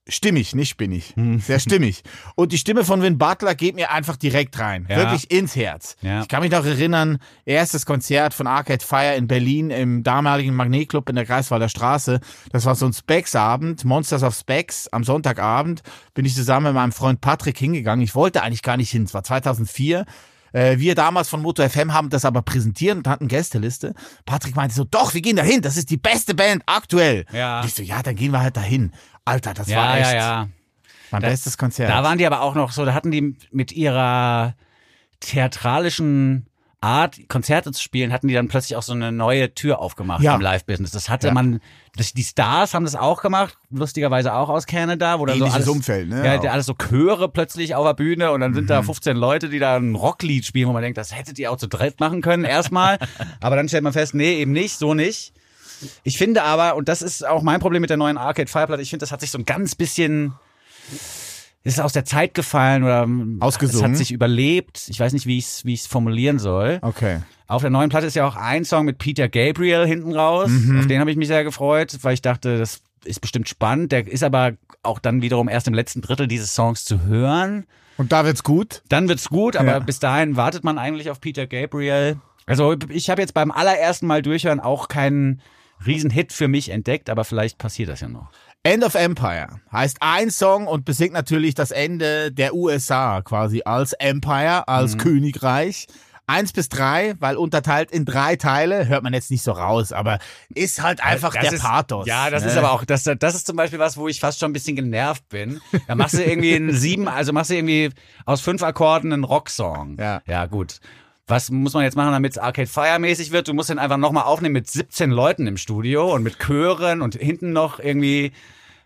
Stimmig, nicht spinnig. Mhm. Sehr stimmig. Und die Stimme von Vin Butler geht mir einfach direkt rein. Ja. Wirklich ins Herz. Ja. Ich kann mich noch erinnern, erstes Konzert von Arcade Fire in Berlin im damaligen Magnetclub in der Greifswalder Straße. Das war so ein Specs-Abend, Monsters of Specs. Am Sonntagabend bin ich zusammen mit meinem Freund Patrick hingegangen. Ich wollte eigentlich gar nicht hin. Es war 2004. Äh, wir damals von Moto FM haben das aber präsentiert und hatten Gästeliste. Patrick meinte so, doch, wir gehen dahin. Das ist die beste Band aktuell. Ja. Und ich so, ja, dann gehen wir halt dahin. Alter, das Ja, war echt ja, ja. mein bestes Konzert. Da waren die aber auch noch so, da hatten die mit ihrer theatralischen Art, Konzerte zu spielen, hatten die dann plötzlich auch so eine neue Tür aufgemacht Ja. im Live-Business. Das hatte Ja. man, das, die Stars haben das auch gemacht, lustigerweise auch aus Canada, wo dann so Ähnliches alles, Umfeld, ne? Ja, alles so Chöre plötzlich auf der Bühne und dann sind Mhm. da 15 Leute, die da ein Rocklied spielen, wo man denkt, das hättet ihr auch zu dritt machen können erstmal. aber dann stellt man fest, nee, eben nicht, so nicht. Ich finde aber, und das ist auch mein Problem mit der neuen Arcade Fireplatte, ich finde, das hat sich so ein ganz bisschen ist aus der Zeit gefallen oder Ausgesungen? Es hat sich überlebt. Ich weiß nicht, wie ich es wie ich's formulieren soll. Okay. Auf der neuen Platte ist ja auch ein Song mit Peter Gabriel hinten raus. Mhm. Auf den habe ich mich sehr gefreut, weil ich dachte, das ist bestimmt spannend. Der ist aber auch dann wiederum erst im letzten Drittel dieses Songs zu hören. Und da wird's gut. Dann wird's gut, aber Ja. bis dahin wartet man eigentlich auf Peter Gabriel. Also ich habe jetzt beim allerersten Mal durchhören auch keinen Riesenhit für mich entdeckt, aber vielleicht passiert das ja noch. End of Empire heißt ein Song und besingt natürlich das Ende der USA quasi als Empire, als Königreich. Eins bis drei, weil unterteilt in drei Teile, hört man jetzt nicht so raus, aber ist halt einfach Das der ist, Pathos. Ja, das ne? ist aber auch, das, das ist zum Beispiel was, wo ich fast schon ein bisschen genervt bin. Da machst du irgendwie einen sieben, also machst du irgendwie aus fünf Akkorden einen Rocksong. Ja. Ja, gut. Was muss man jetzt machen, damit es Arcade Fire mäßig wird? Du musst den einfach nochmal aufnehmen mit 17 Leuten im Studio und mit Chören und hinten noch irgendwie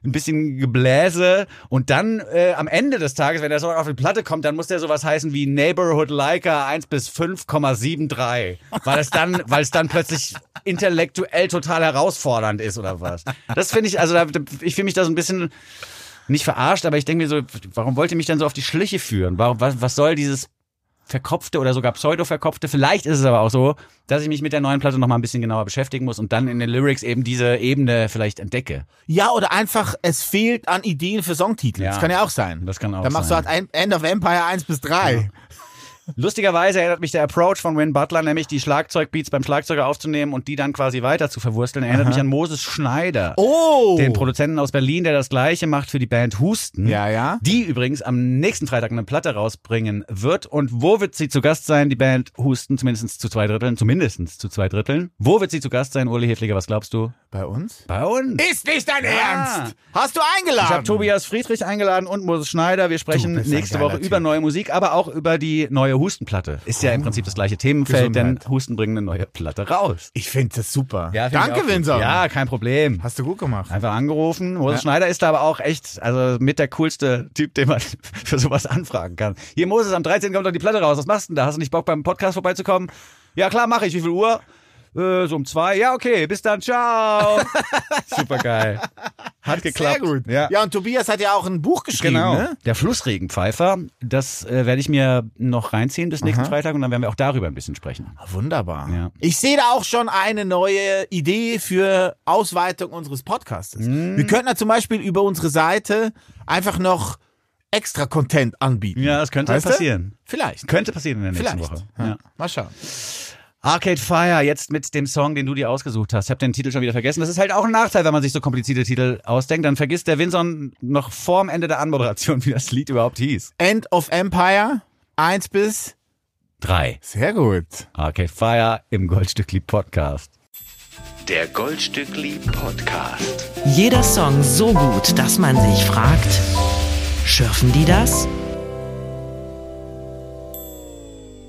ein bisschen Gebläse und dann äh, am Ende des Tages, wenn der Song auf die Platte kommt, dann muss der sowas heißen wie Neighborhood Liker 1 bis 5,73, weil es dann, weil es dann plötzlich intellektuell total herausfordernd ist oder was. Das finde ich, also da, ich fühle mich da so ein bisschen nicht verarscht, aber ich denke mir so, warum wollt ihr mich dann so auf die Schliche führen? Warum, was, was soll dieses verkopfte oder sogar pseudo-verkopfte. Vielleicht ist es aber auch so, dass ich mich mit der neuen Platte noch mal ein bisschen genauer beschäftigen muss und dann in den Lyrics eben diese Ebene vielleicht entdecke. Ja, oder einfach, es fehlt an Ideen für Songtitel. Ja. Das kann ja auch sein. Das kann auch Dann machst sein. du halt End of Empire 1 bis 3. Lustigerweise erinnert mich der Approach von Win Butler, nämlich die Schlagzeugbeats beim Schlagzeuger aufzunehmen und die dann quasi weiter zu verwursteln, erinnert mich an Moses Schneider. Oh! Den Produzenten aus Berlin, der das gleiche macht für die Band Husten. Ja, ja. Die übrigens am nächsten Freitag eine Platte rausbringen wird. Und wo wird sie zu Gast sein, die Band Husten? Zumindest zu zwei Dritteln. Zumindest zu zwei Dritteln. Wo wird sie zu Gast sein, Uli Hefliger? Was glaubst du? Bei uns? Bei uns. Ist nicht dein Ja. Ernst! Hast du eingeladen? Ich habe Tobias Friedrich eingeladen und Moses Schneider. Wir sprechen nächste Woche Typ. über neue Musik, aber auch über die neue Hustenplatte. Ist ja im Prinzip das gleiche Themenfeld, Gesundheit. denn Husten bringen eine neue Platte raus. Ich finde das super. find ich Danke. Vincent. Ja, kein Problem. Hast du gut gemacht. Einfach angerufen. Moses Ja. Schneider ist da aber auch echt, also mit der coolste Typ, den man für sowas anfragen kann. Hier, Moses, am 13. kommt doch die Platte raus. Was machst du denn da? Hast du nicht Bock beim Podcast vorbeizukommen? Ja, klar, mache ich. Wie viel Uhr? Äh, so um zwei. Ja, okay. Bis dann. Ciao. Super geil. Hat geklappt. Sehr gut. Ja. Ja, und Tobias hat ja auch ein Buch geschrieben, Genau. ne? Der Flussregenpfeifer, das äh, werde ich mir noch reinziehen bis nächsten Freitag und dann werden wir auch darüber ein bisschen sprechen. Ah, Wunderbar. Ja. Ich sehe da auch schon eine neue Idee für Ausweitung unseres Podcasts. Mm. Wir könnten ja zum Beispiel über unsere Seite einfach noch extra Content anbieten. Ja, das könnte Weißt du? passieren. Vielleicht. Könnte passieren in der nächsten Vielleicht. Woche. Ja. Ja. Mal schauen. Arcade Fire, jetzt mit dem Song, den du dir ausgesucht hast. Ich habe den Titel schon wieder vergessen. Das ist halt auch ein Nachteil, wenn man sich so komplizierte Titel ausdenkt. Dann vergisst der Vinson noch vorm Ende der Anmoderation, wie das Lied überhaupt hieß. End of Empire 1 bis. Drei. Sehr gut. Arcade Fire im Goldstückli Podcast. Der Goldstückli Podcast. Jeder Song so gut, dass man sich fragt, schürfen die das?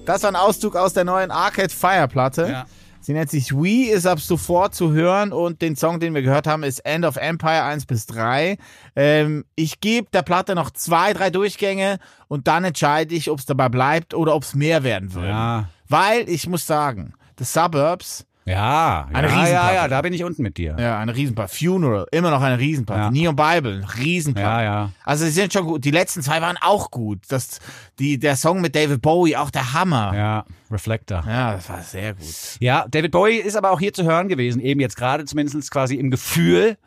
Das war ein Auszug aus der neuen Arcade Fire Platte. Ja. Sie nennt sich We, ist ab sofort zu hören und den Song, den wir gehört haben, ist End of Empire 1 bis 3. Ähm, ich gebe der Platte noch zwei, drei Durchgänge und dann entscheide ich, ob es dabei bleibt oder ob es mehr werden wird. Ja. Weil ich muss sagen, The Suburbs, Ja, Eine ja, ja, ja, da bin ich unten mit dir. ja, eine Riesenplatte. Funeral, immer noch eine Riesenplatte. Ja. Neon Bible, Riesenplatte. Ja, ja. Also sie sind schon gut. Die letzten zwei waren auch gut. Das, die, der Song mit David Bowie, auch der Hammer. Ja, Reflector. ja das war sehr gut. Ja, David Bowie ist aber auch hier zu hören gewesen, eben jetzt gerade zumindest quasi im Gefühl,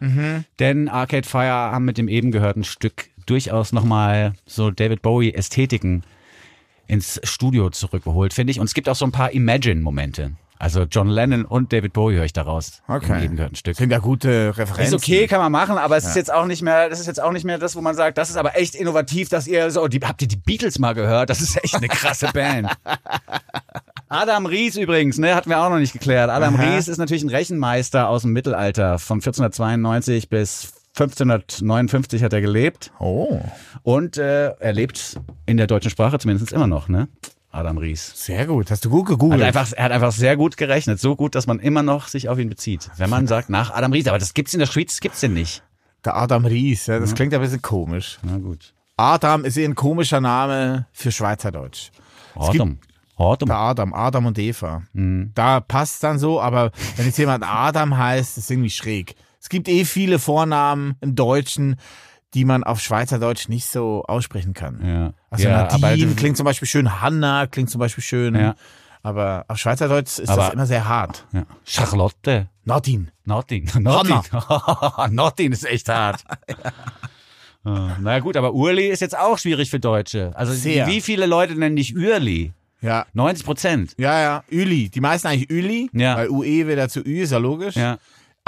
denn Arcade Fire haben mit dem eben gehörten Stück durchaus nochmal so David Bowie Ästhetiken ins Studio zurückgeholt, finde ich. Und es gibt auch so ein paar Imagine-Momente. Also John Lennon und David Bowie höre ich daraus Okay. im eben gehörten Stück. Sind ja gute Referenzen. Ist okay, kann man machen, aber es ist jetzt auch nicht mehr, das ist jetzt auch nicht mehr das, wo man sagt, das ist aber echt innovativ, dass ihr so, die, habt ihr die Beatles mal gehört? Das ist echt eine krasse Band. Adam Ries übrigens, ne, hatten wir auch noch nicht geklärt. Adam Aha. Ries ist natürlich ein Rechenmeister aus dem Mittelalter. Von 1492 bis 1559 hat er gelebt Oh, und äh, er lebt in der deutschen Sprache zumindest immer noch, ne? Adam Ries. sehr gut. Hast du gut Hat gegoogelt? einfach, er hat einfach sehr gut gerechnet, so gut, dass man immer noch sich auf ihn bezieht. Wenn man sagt, nach Adam Ries, aber das gibt's in der Schweiz, das gibt's denn nicht. Der Adam Ries, ja, das klingt ein bisschen komisch. Na gut. Adam ist eher ein komischer Name für Schweizerdeutsch. Adam. Adam. Der Adam, Adam und Eva. Da passt dann so, aber wenn jetzt jemand Adam heißt, ist irgendwie schräg. Es gibt eh viele Vornamen im Deutschen, die man auf Schweizerdeutsch nicht so aussprechen kann. Ja. Also ja, Nadine aber, klingt zum Beispiel schön, Hanna klingt zum Beispiel schön. Ja. Aber auf Schweizerdeutsch ist Aber- das immer sehr hart. ja. Charlotte. Nadine. Nadine. Nadine. Nadine ist echt hart. Ah, Naja gut, aber Urli ist jetzt auch schwierig für Deutsche. Also Sehr. wie viele Leute nennen dich Urli? Ja. 90 Prozent. Ja, ja, Üli. Die meisten eigentlich Üli, Ja. weil UE wieder zu Ü ist ja logisch. Ja.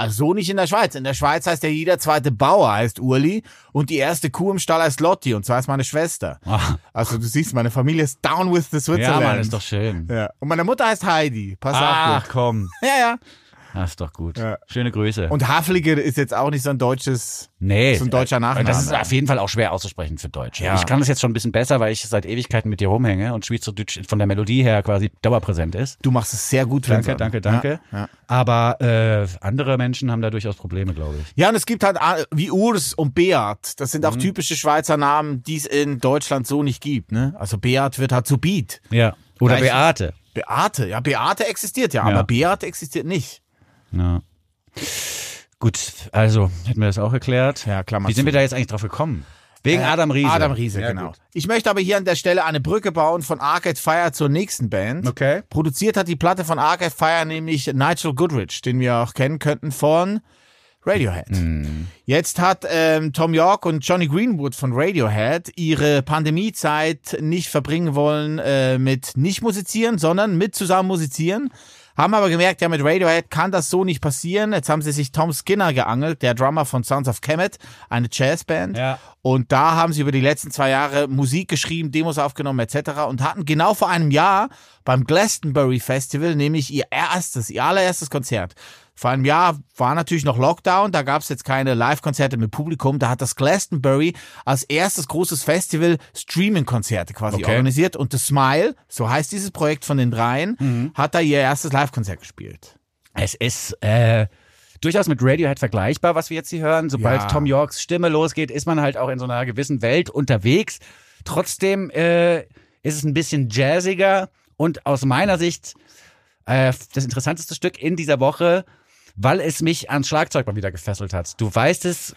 Also so nicht in der Schweiz. In der Schweiz heißt ja jeder zweite Bauer heißt Urli und die erste Kuh im Stall heißt Lotti und zwar ist meine Schwester. Ah. Also du siehst, meine Familie ist down with the Ja, Switzerland. Mann, ist doch schön. Ja. Und meine Mutter heißt Heidi. Pass Ach auf. komm. Ja, ja. Das ist doch gut. Ja. Schöne Grüße. Und Hafliger ist jetzt auch nicht so ein deutsches, nee, so ein deutscher Nachname. Das ist auf jeden Fall auch schwer auszusprechen für Deutsche. Ja. Ich kann das jetzt schon ein bisschen besser, weil ich seit Ewigkeiten mit dir rumhänge und Schweizerdeutsch von der Melodie her quasi dauerpräsent ist. Du machst es sehr gut. Danke, danke, danke. Ja, ja. Aber äh, andere Menschen haben da durchaus Probleme, glaube ich. Ja, und es gibt halt äh, wie Urs und Beat. Das sind auch Mhm. typische Schweizer Namen, die es in Deutschland so nicht gibt. Ne? Also Beat wird halt zu Beat. Ja. Oder Beate. Beate, ja, Beate existiert ja, Ja. aber Beat existiert nicht. Ja. Gut, also hätten wir das auch erklärt. Ja, Klammer Wie sind zu. wir da jetzt eigentlich drauf gekommen? Wegen Äh, Adam Riese. Adam Riese, Ja, genau. gut. Ich möchte aber hier an der Stelle eine Brücke bauen von Arcade Fire zur nächsten Band. Okay. Produziert hat die Platte von Arcade Fire nämlich Nigel Goodrich, den wir auch kennen könnten von Radiohead. Hm. Jetzt hat ähm, Tom York und Johnny Greenwood von Radiohead ihre Pandemiezeit nicht verbringen wollen äh, mit nicht musizieren, sondern mit zusammen musizieren. Haben aber gemerkt, ja, mit Radiohead kann das so nicht passieren. Jetzt haben sie sich Tom Skinner geangelt, der Drummer von Sons of Kemet, eine Jazzband. Ja. Und da haben sie über die letzten zwei Jahre Musik geschrieben, Demos aufgenommen etc. und hatten genau vor einem Jahr beim Glastonbury Festival nämlich ihr erstes, ihr allererstes Konzert. Vor einem Jahr war natürlich noch Lockdown, da gab es jetzt keine Live-Konzerte mit Publikum. Da hat das Glastonbury als erstes großes Festival Streaming-Konzerte quasi Okay. organisiert. Und The Smile, so heißt dieses Projekt von den dreien, hat da ihr erstes Live-Konzert gespielt. Es ist äh, durchaus mit Radiohead vergleichbar, was wir jetzt hier hören. Sobald Ja. Tom Yorks Stimme losgeht, ist man halt auch in so einer gewissen Welt unterwegs. Trotzdem äh, ist es ein bisschen jazziger und aus meiner Sicht äh, das interessanteste Stück in dieser Woche, weil es mich ans Schlagzeug mal wieder gefesselt hat. Du weißt es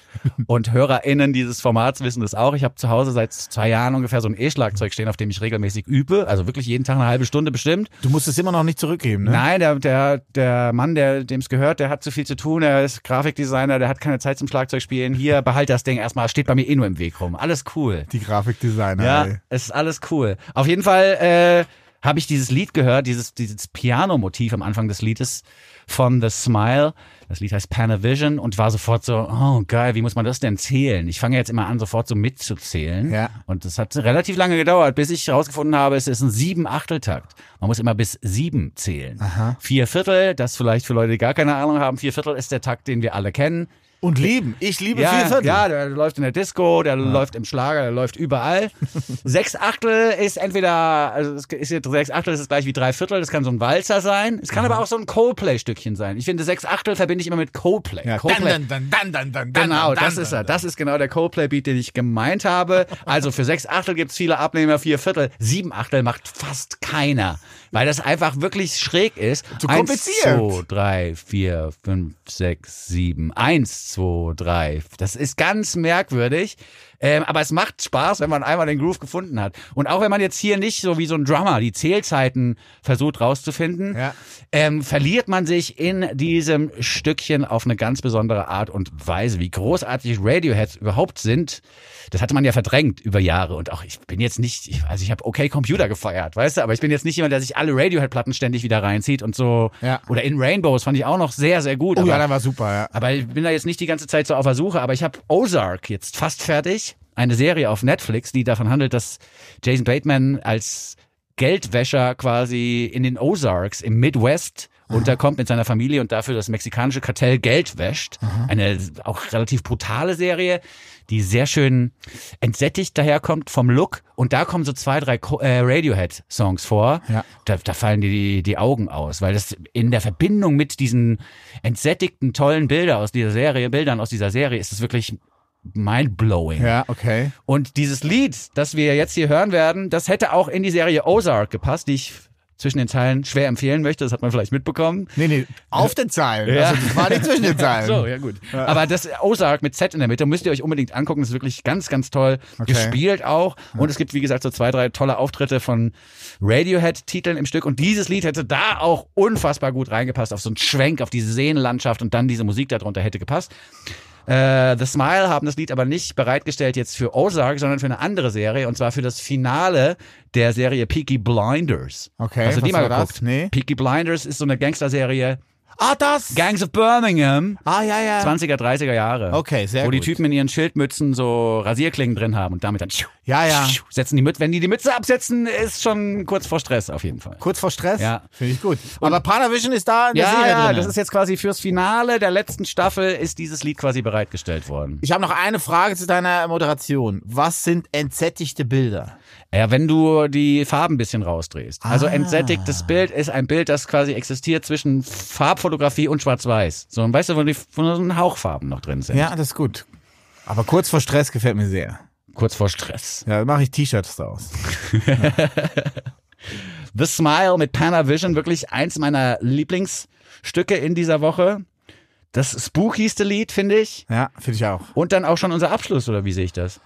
und HörerInnen dieses Formats wissen es auch. Ich habe zu Hause seit zwei Jahren ungefähr so ein E-Schlagzeug stehen, auf dem ich regelmäßig übe. Also wirklich jeden Tag eine halbe Stunde bestimmt. Du musst es immer noch nicht zurückgeben, ne? Nein, der, der, der Mann, der dem es gehört, der hat zu viel zu tun, er ist Grafikdesigner, der hat keine Zeit zum Schlagzeugspielen. Hier, behalt das Ding erstmal, steht bei mir eh nur im Weg rum. Alles cool. Die Grafikdesigner. Ja, ey. es ist alles cool. Auf jeden Fall äh, habe ich dieses Lied gehört, dieses, dieses Piano-Motiv am Anfang des Liedes von The Smile. Das Lied heißt Panavision und war sofort so, oh geil, wie muss man das denn zählen? Ich fange jetzt immer an, sofort so mitzuzählen. Ja. Und das hat relativ lange gedauert, bis ich herausgefunden habe, es ist ein Sieben-Achteltakt. Man muss immer bis sieben zählen. Vier Viertel, das vielleicht für Leute, die gar keine Ahnung haben, vier Viertel ist der Takt, den wir alle kennen. Und lieben. Ich liebe Ja, vier Viertel. ja, der läuft in der Disco, der läuft im Schlager, der läuft überall. sechs Achtel ist entweder, also es ist jetzt sechs Achtel, das ist gleich wie drei Viertel, das kann so ein Walzer sein. Es kann aber auch so ein Coldplay-Stückchen sein. Ich finde, sechs Achtel verbinde ich immer mit Coldplay. Ja, Coldplay. dann, dann, dann, dann, dann, dann, Genau, dann, das ist er. Das ist genau der Coldplay-Beat, den ich gemeint habe. Also für sechs Achtel gibt's viele Abnehmer, vier Viertel. Sieben Achtel macht fast keiner, weil das einfach wirklich schräg ist. Zu Eins, kompliziert. zwei, drei, vier, fünf, sechs, sieben. Eins, zwei, drei. Das ist ganz merkwürdig. Ähm, aber es macht Spaß, wenn man einmal den Groove gefunden hat. Und auch wenn man jetzt hier nicht so wie so ein Drummer die Zählzeiten versucht rauszufinden, Ja. ähm, verliert man sich in diesem Stückchen auf eine ganz besondere Art und Weise. Wie großartig Radioheads überhaupt sind, das hatte man ja verdrängt über Jahre. Und auch ich bin jetzt nicht, ich- also ich habe okay Computer gefeiert, weißt du, aber ich bin jetzt nicht jemand, der sich alle Radiohead-Platten ständig wieder reinzieht und so. Ja. Oder in Rainbows fand ich auch noch sehr, sehr gut. Oh aber, ja, der war super, ja. aber ich bin da jetzt nicht die ganze Zeit so auf der Suche, aber ich habe Ozark jetzt fast fertig. Eine Serie auf Netflix, die davon handelt, dass Jason Bateman als Geldwäscher quasi in den Ozarks im Midwest unterkommt mit seiner Familie und dafür das mexikanische Kartell Geld wäscht. Eine auch relativ brutale Serie, die sehr schön entsättigt daherkommt vom Look. Und da kommen so zwei, drei äh, Radiohead-Songs vor. Ja. Da, da fallen die, die die Augen aus, weil das in der Verbindung mit diesen entsättigten, tollen Bilder aus dieser Serie, Bildern aus dieser Serie, ist es wirklich mindblowing. Ja, okay. Und dieses Lied, das wir jetzt hier hören werden, das hätte auch in die Serie Ozark gepasst, die ich zwischen den Zeilen schwer empfehlen möchte. Das hat man vielleicht mitbekommen. Nee, nee, auf den Zeilen. Ja. Also, das war nicht zwischen den Zeilen. So, ja gut. Aber das Ozark mit Z in der Mitte müsst ihr euch unbedingt angucken. Das ist wirklich ganz, ganz toll Okay. gespielt auch. Und es gibt, wie gesagt, so zwei, drei tolle Auftritte von Radiohead-Titeln im Stück. Und dieses Lied hätte da auch unfassbar gut reingepasst. Auf so einen Schwenk, auf diese Seenlandschaft und dann diese Musik darunter hätte gepasst. Äh, The Smile haben das Lied aber nicht bereitgestellt jetzt für Ozark, sondern für eine andere Serie und zwar für das Finale der Serie Peaky Blinders. Okay, Hast du die mal das? geguckt? Nee. Peaky Blinders ist so eine Gangsterserie. Ah, das! Gangs of Birmingham. ah, ja, ja. 20er, 30er Jahre. Okay, sehr Wo die gut. Typen in ihren Schildmützen so Rasierklingen drin haben und damit dann Ja, ja. setzen die Mütze. Wenn die die Mütze absetzen, ist schon kurz vor Stress auf jeden Fall. Kurz vor Stress? Ja. Finde ich gut. Aber Panavision ist da in der Ja, Serie ja, drin. das ist jetzt quasi fürs Finale der letzten Staffel ist dieses Lied quasi bereitgestellt worden. ich habe noch eine Frage zu deiner Moderation. Was sind entsättigte Bilder? Ja, wenn du die Farben ein bisschen rausdrehst. Also Ah. entsättigtes Bild ist ein Bild, das quasi existiert zwischen Farbfotografie und Schwarz-Weiß. So, und weißt du, wo die wo so ein Hauchfarben noch drin sind. Ja, das ist gut. Aber kurz vor Stress gefällt mir sehr. Kurz vor Stress. Ja, da mache ich T-Shirts draus. The Smile mit Panavision, wirklich eins meiner Lieblingsstücke in dieser Woche. Das spookigste Lied, finde ich. Ja, finde ich auch. Und dann auch schon unser Abschluss, oder wie sehe ich das?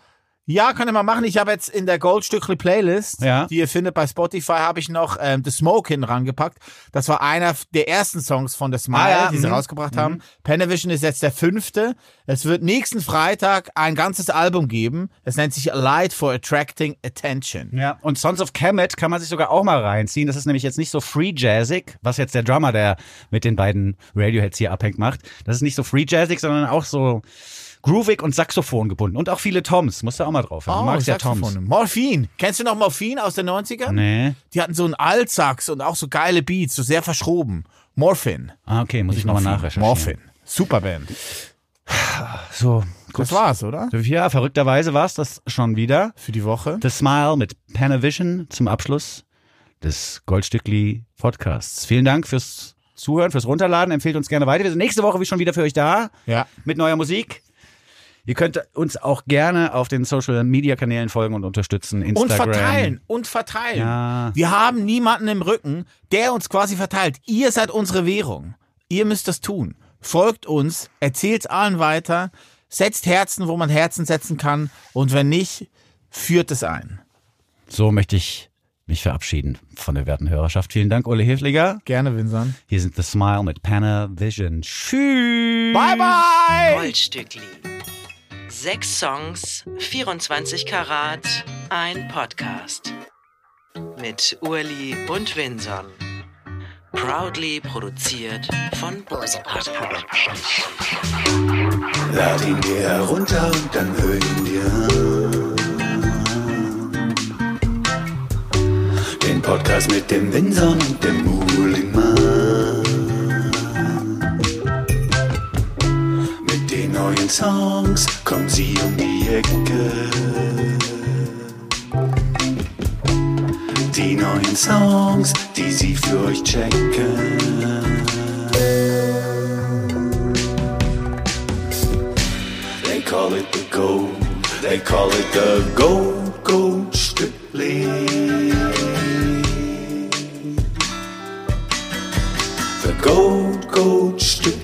Ja, kann ich mal machen. Ich habe jetzt in der Goldstückli Playlist, Ja. die ihr findet bei Spotify, habe ich noch ähm, The Smoke hinten rangepackt. Das war einer der ersten Songs von The Smile, Ah, ja, die sie mhm. rausgebracht haben. Panavision ist jetzt der fünfte. Es wird nächsten Freitag ein ganzes Album geben. Es nennt sich A Light for Attracting Attention. Ja, und Sons of Kemet kann man sich sogar auch mal reinziehen. Das ist nämlich jetzt nicht so free jazzig, was jetzt der Drummer, der mit den beiden Radioheads hier abhängt, macht. Das ist nicht so free jazzig, sondern auch so groovig und Saxophon gebunden. Und auch viele Toms. Musst du auch mal drauf haben. du magst ja Toms. Oh. Morphin. Kennst du noch Morphin aus den 90ern? Nee. Die hatten so einen Altsax und auch so geile Beats, so sehr verschroben. Morphin. Ah, okay, muss ich nochmal nachrecherchieren. Morphin. Super Band. So, Das war's, oder? Ja, verrückterweise war's das schon wieder. Für die Woche. The Smile mit Panavision zum Abschluss des Goldstückli Podcasts. Vielen Dank fürs Zuhören, fürs Runterladen. Empfehlt uns gerne weiter. Wir sind nächste Woche wie schon wieder für euch da. Ja. Mit neuer Musik. Ihr könnt uns auch gerne auf den Social Media Kanälen folgen und unterstützen. Und Instagram. verteilen. Und verteilen. Ja. Wir haben niemanden im Rücken, der uns quasi verteilt. Ihr seid unsere Währung. Ihr müsst das tun. Folgt uns, erzählt allen weiter, setzt Herzen, wo man Herzen setzen kann. Und wenn nicht, führt es ein. So möchte ich mich verabschieden von der werten Hörerschaft. Vielen Dank, Ole Hilfliger. Gerne, Vincent. Hier sind The Smile mit Panavision. Tschüss. Bye, bye! Goldstückli. Sechs Songs, 24 Karat, ein Podcast. Mit Urli und Vinson. Proudly produziert von Bosepart Productions. Lad ihn dir herunter und dann hör ihn dir an. Den Podcast mit dem Winson und dem Muhlingmann. Neuen Songs kommen sie um die Ecke. Die neuen Songs, die sie für euch checken. They call it the gold. They call it the gold, gold strictly. The gold, gold strictly.